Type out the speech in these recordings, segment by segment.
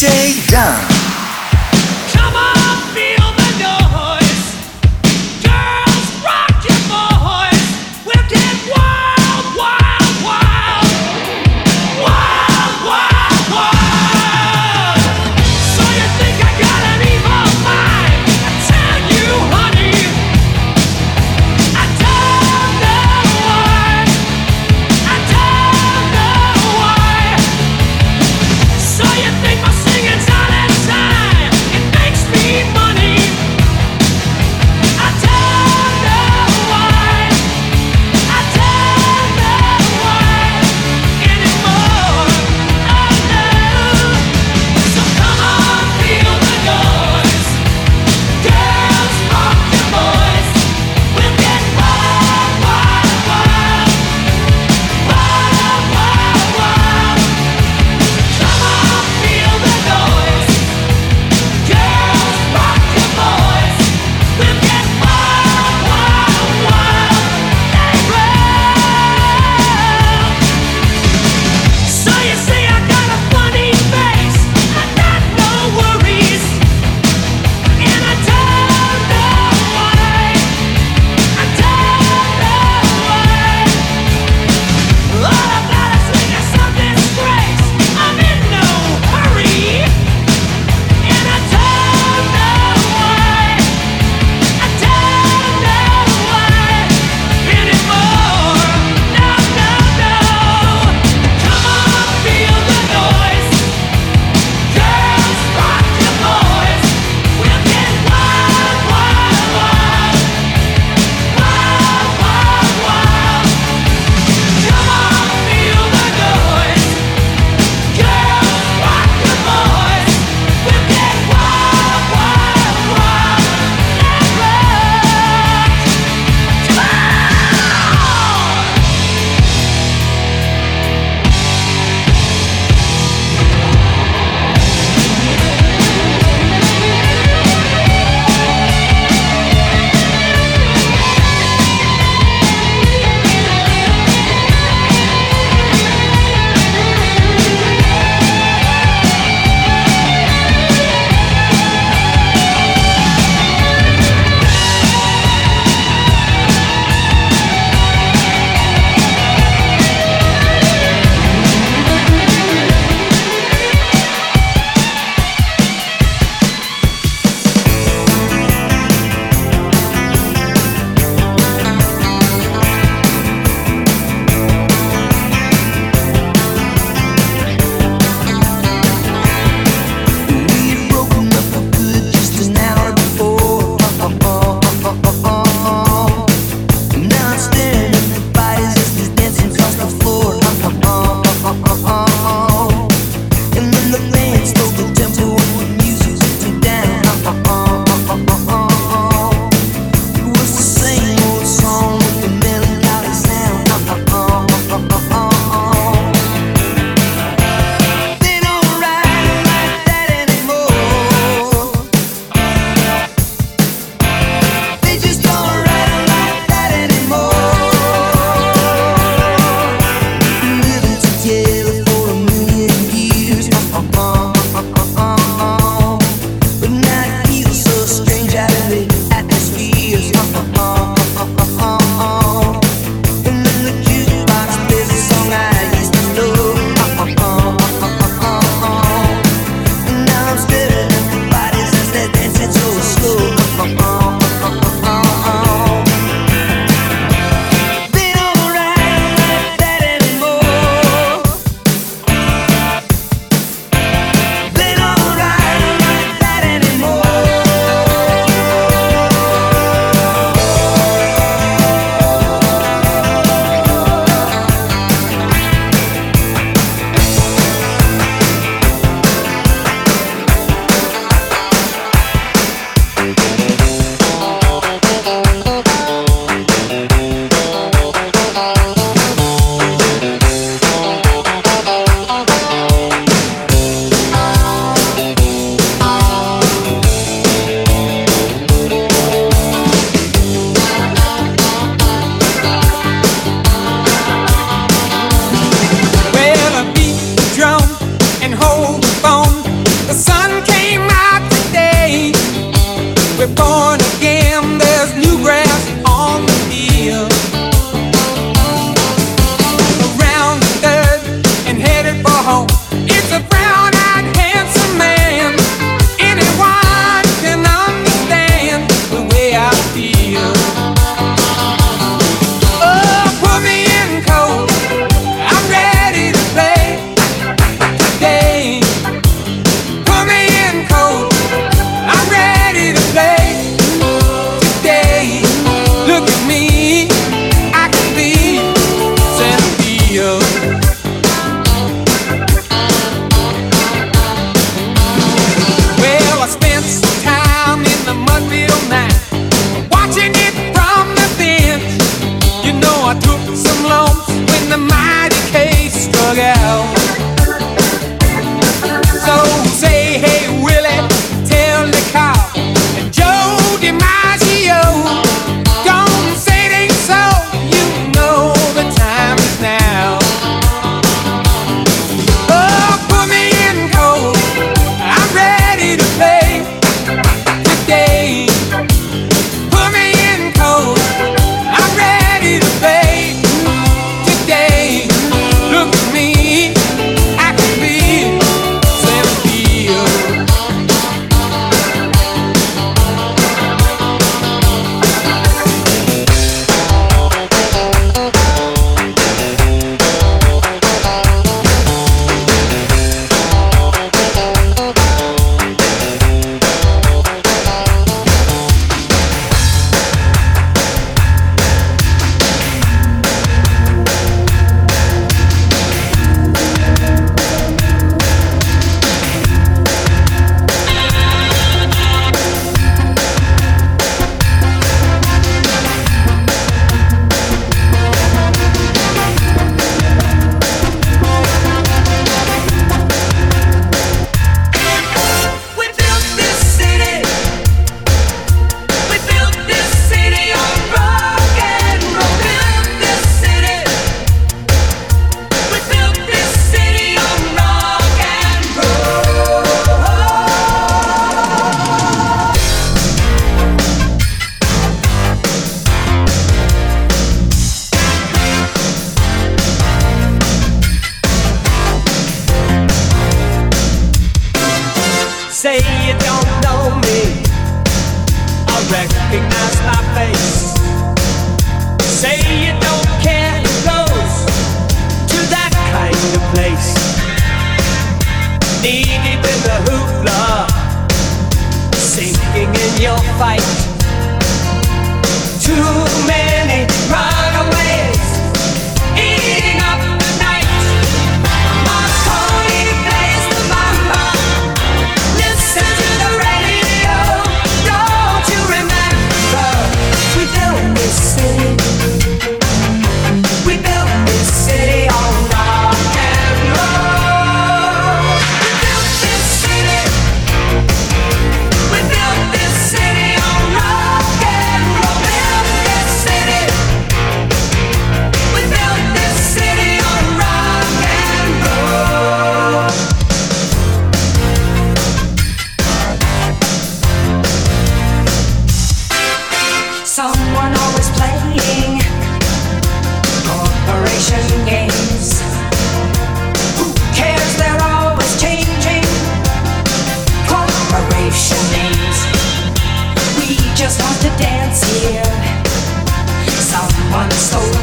DJ Dom.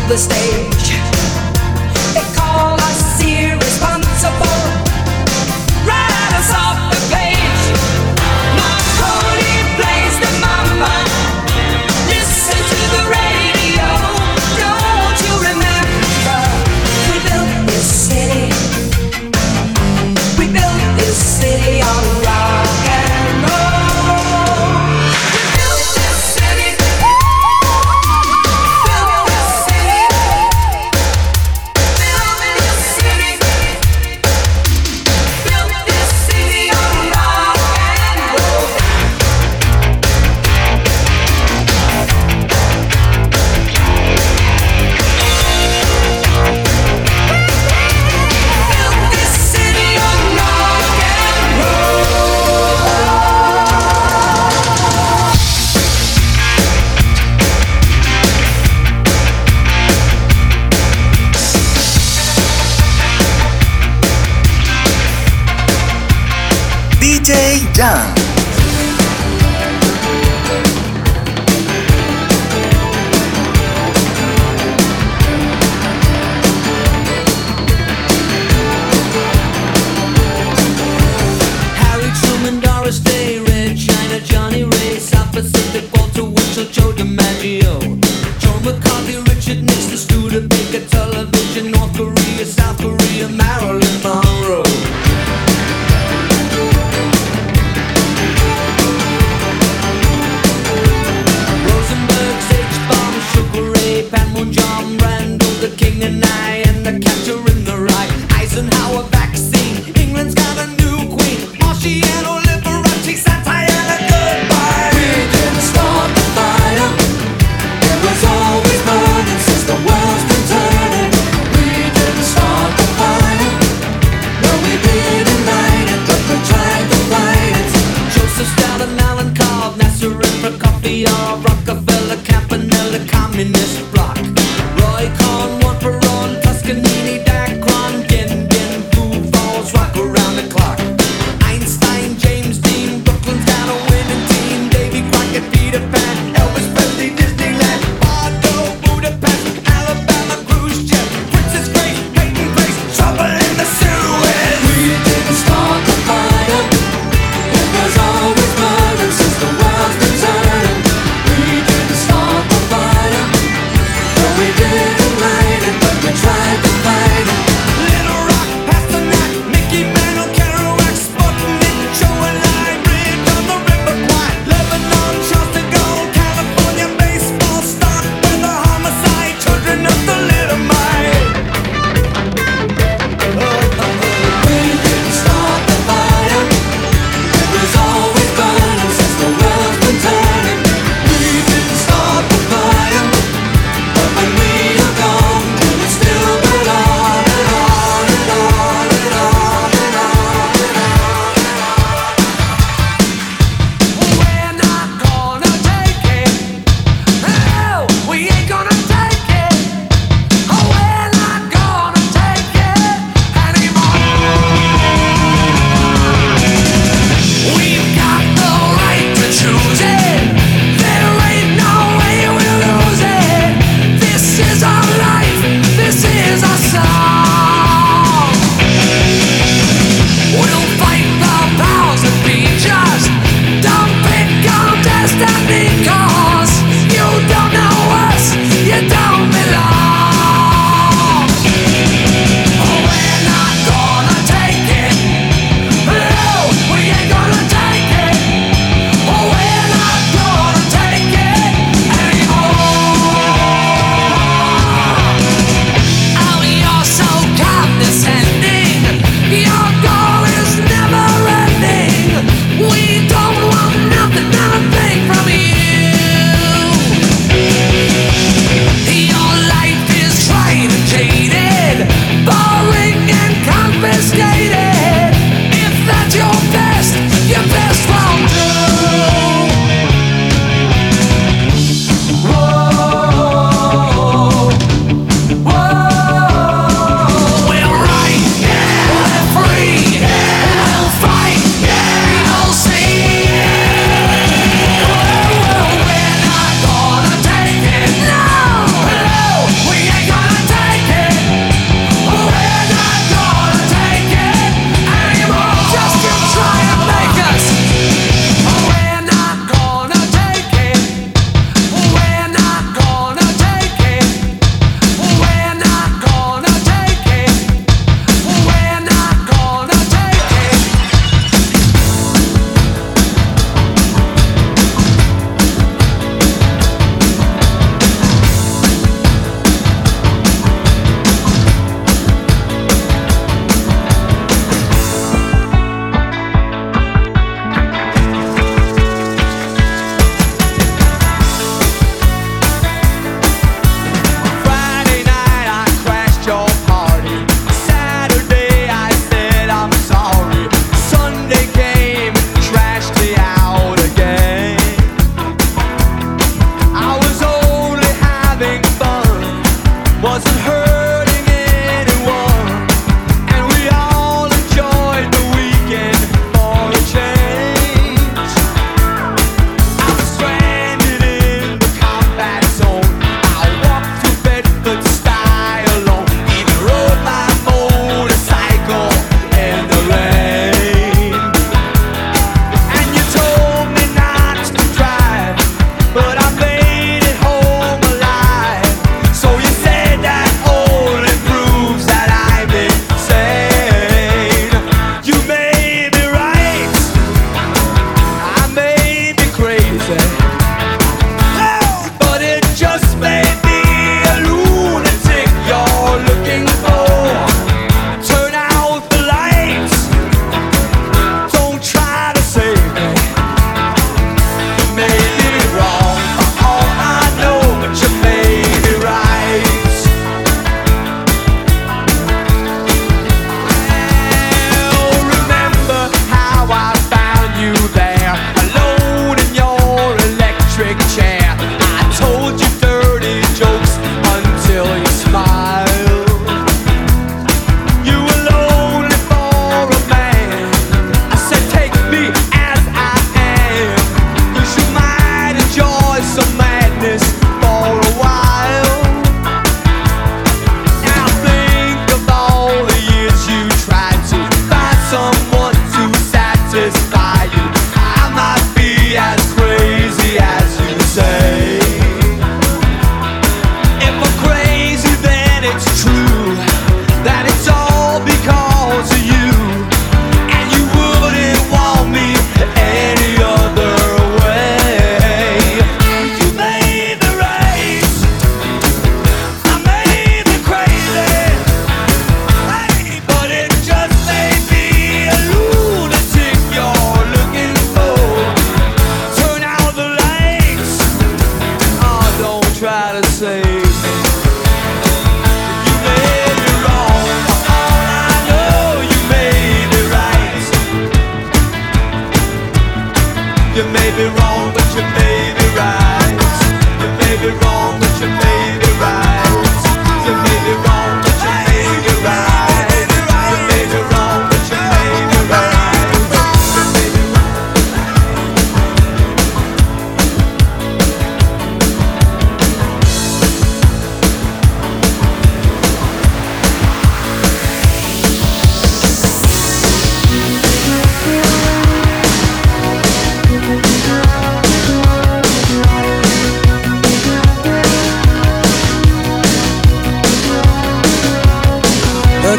The stage. DJ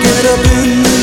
get up in the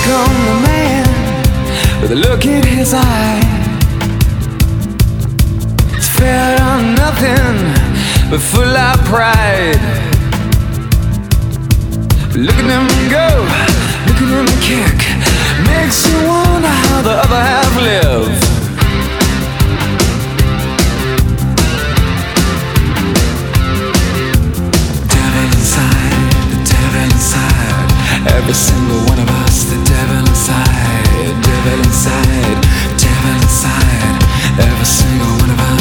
Well, you come the man with a look in his eye. It's fair on nothing, but full of pride. Look at him go, look at him kick. Makes you wonder how the other half live. Devil inside, the devil inside. Every single one of us, the devil inside, devil inside, devil inside. Every single one of us,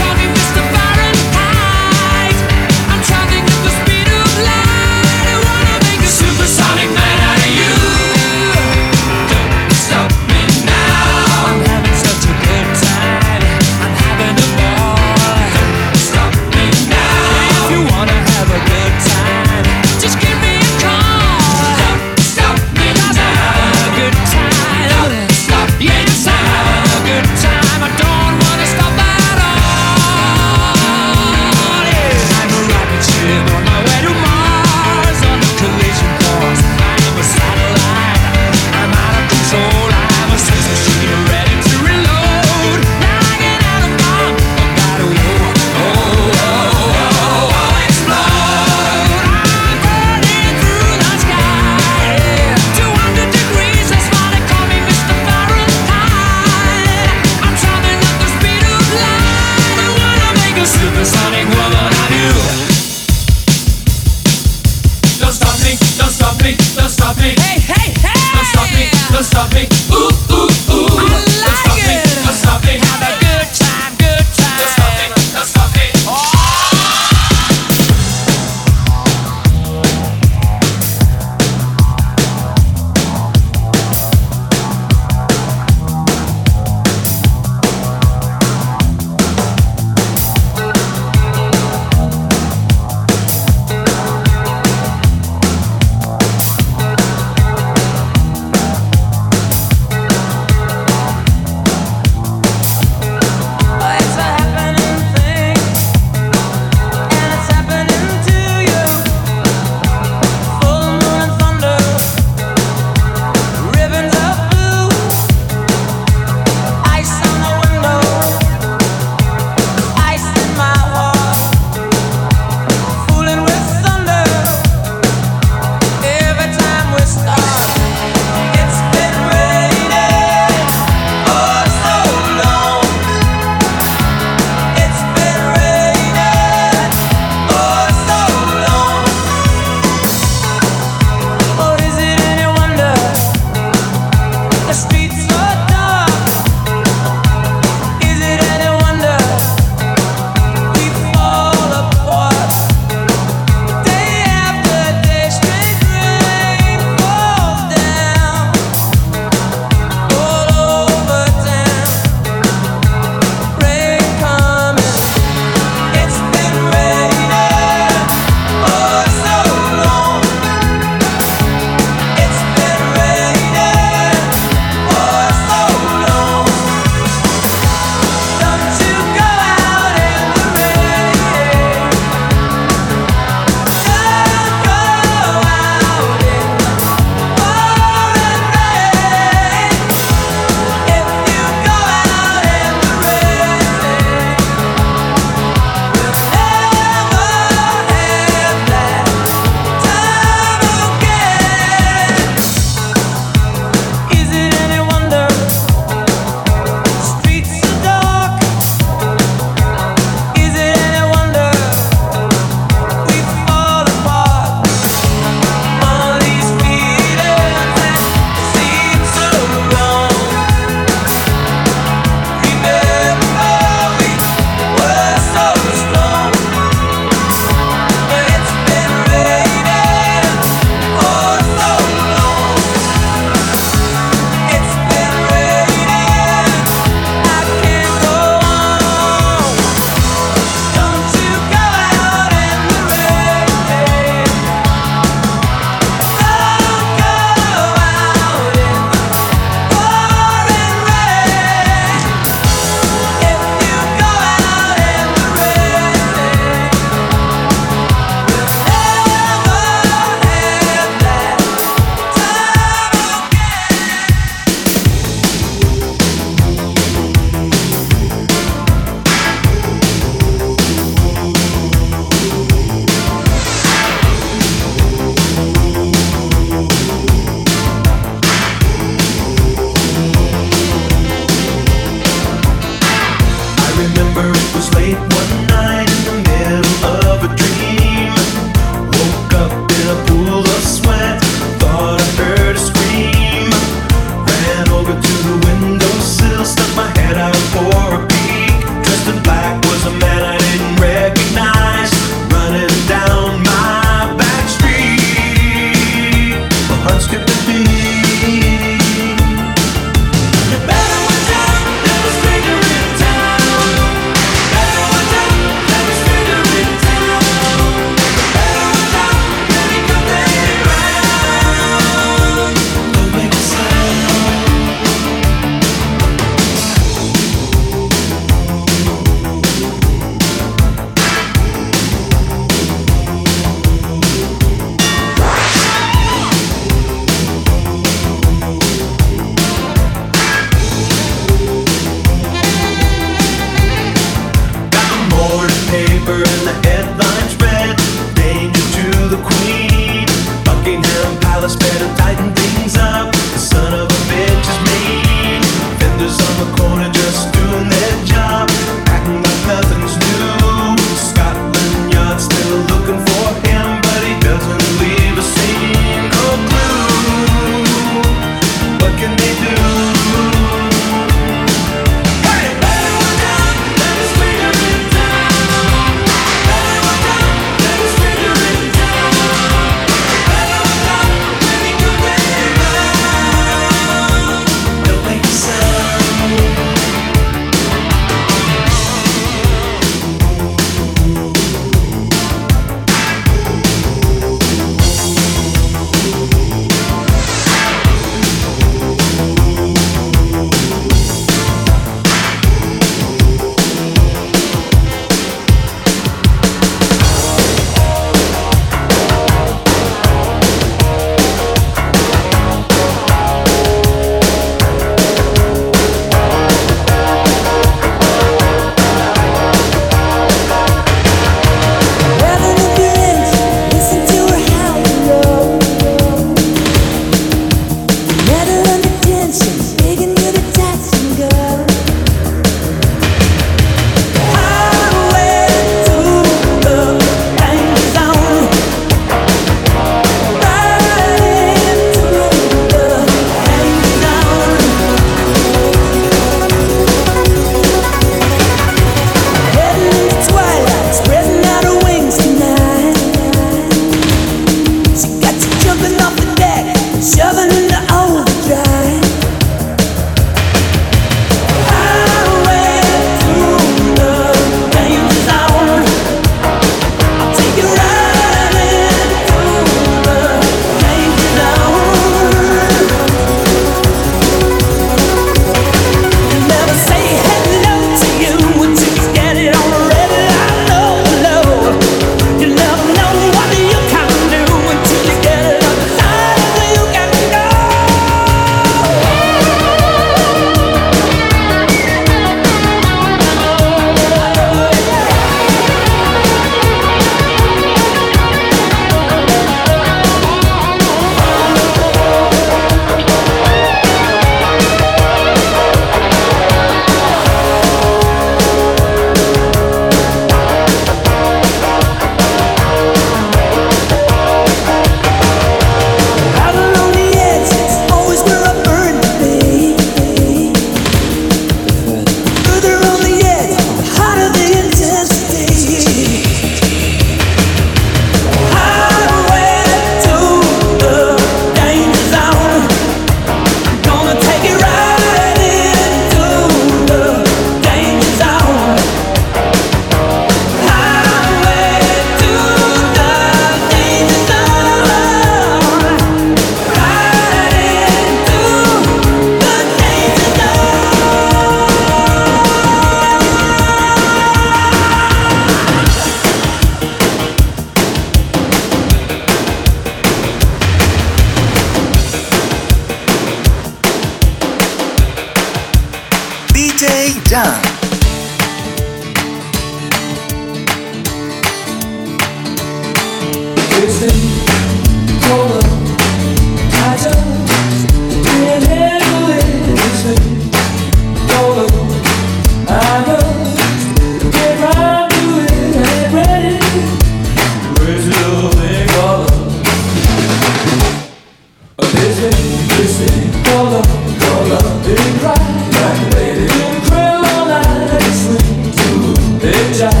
Shake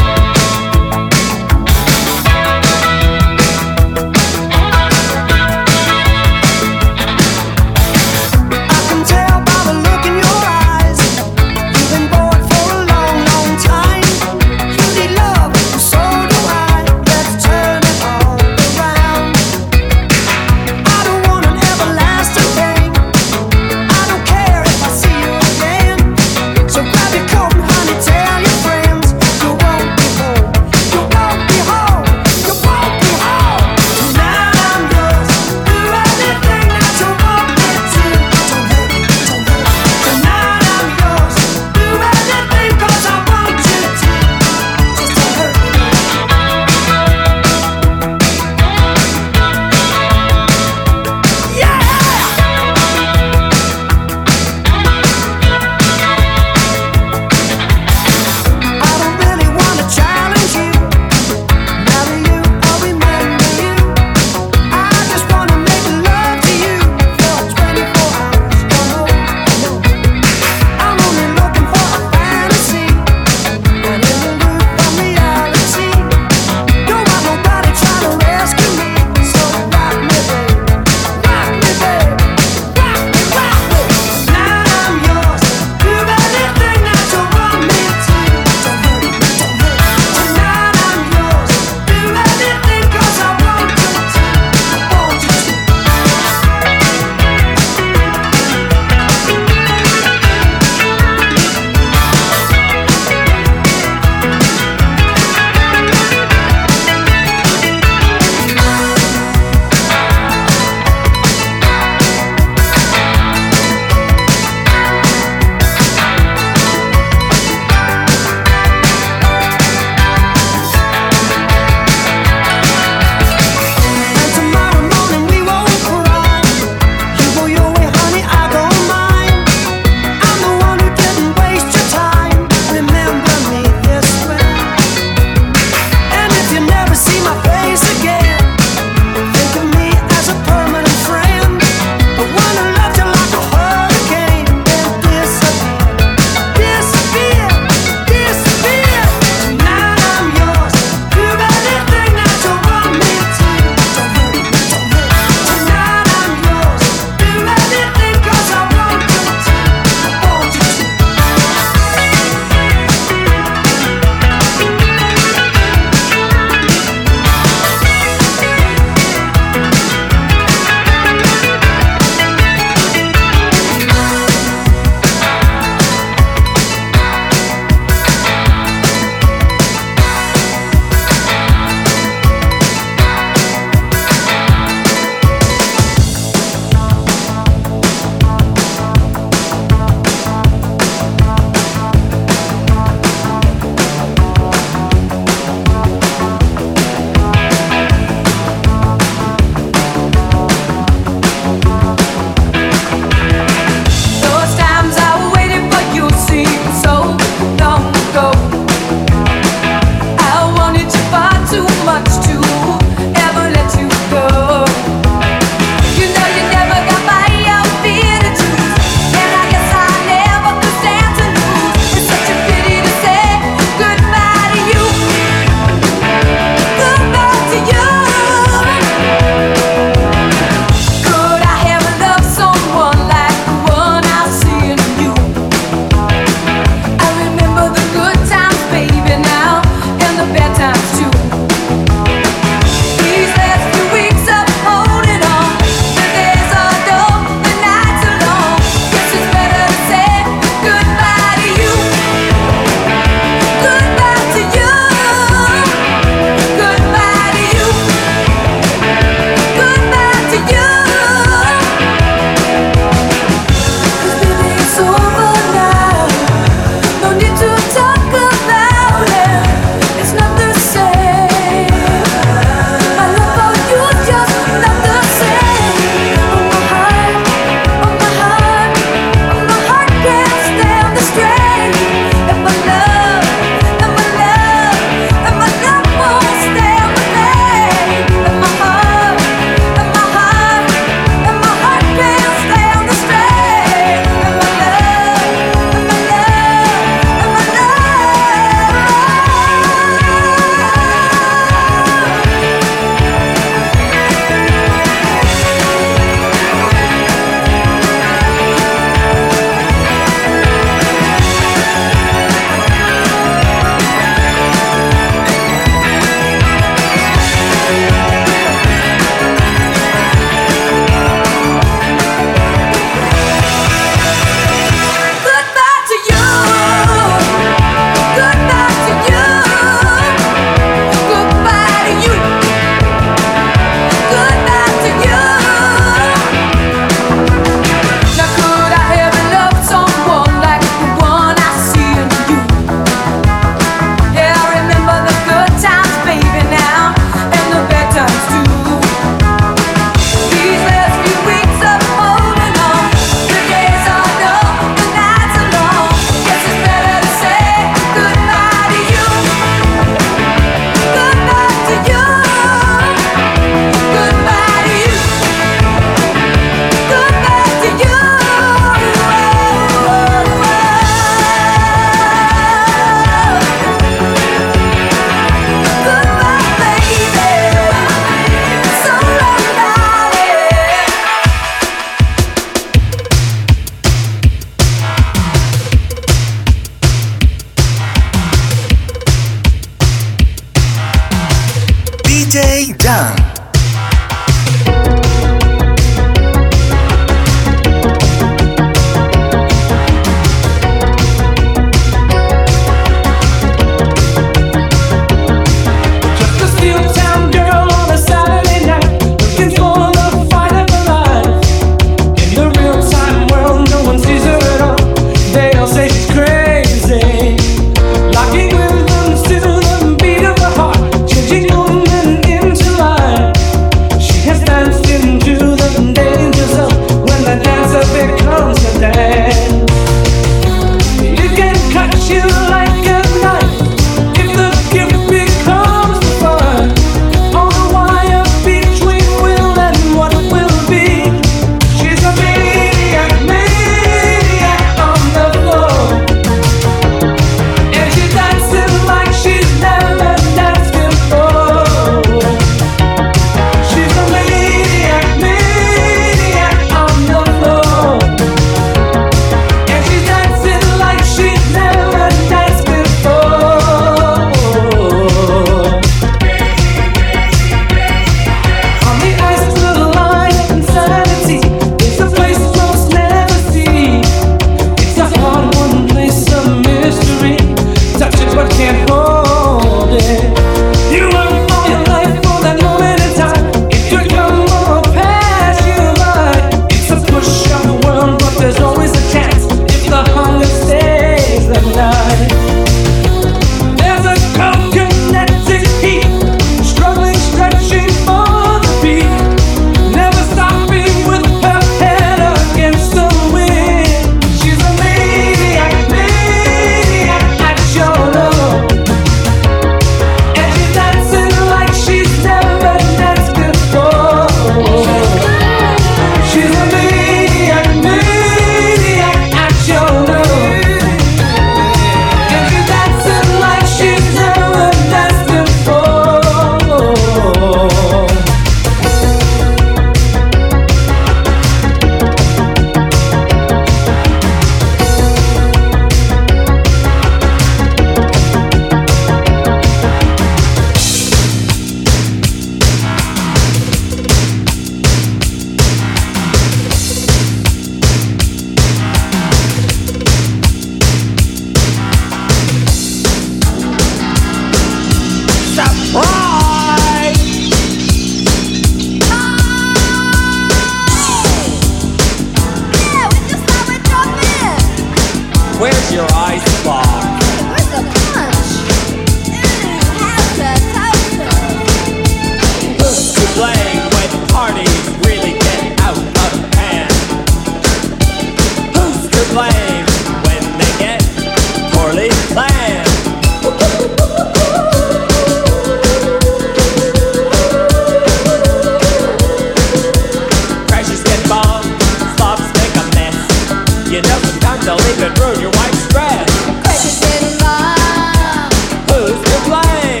time to leave and ruin your wife's dress. Questions in love. Who's to blame?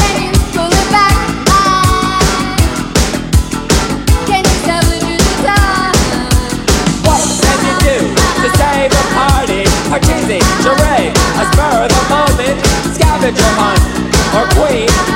Can you pull it back? Can you tell the What can you do to save a party? Parcheesi, charade, a spur of the moment, scavenger hunt, or queen.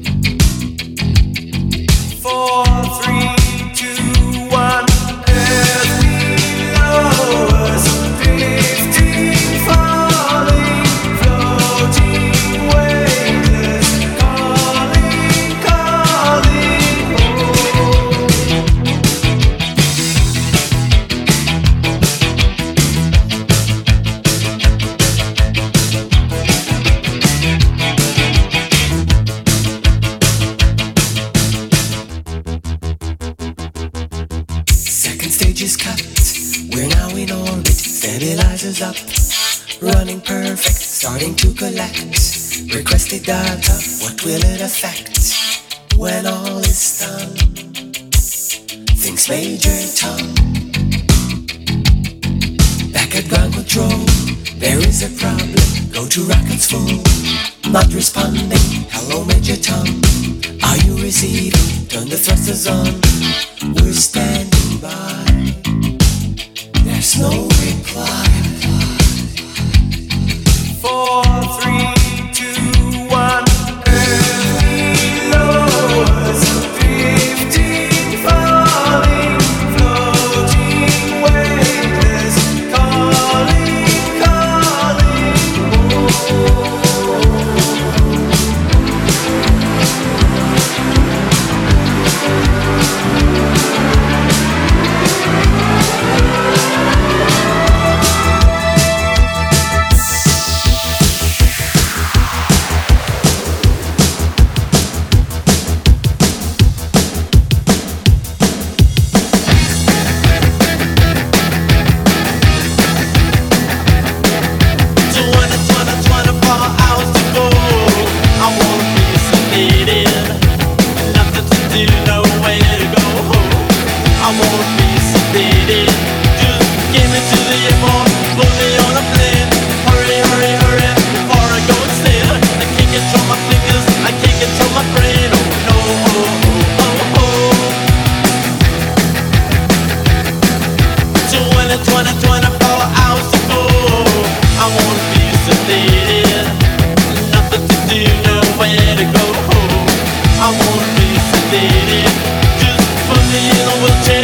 Four, three, collect. Requested data. What will it affect when all is done? Things Major Tom. Back at ground control. There is a problem. Go to rockets full. Not responding. Hello, Major Tom. Are you receiving? Turn the thrusters on. you will take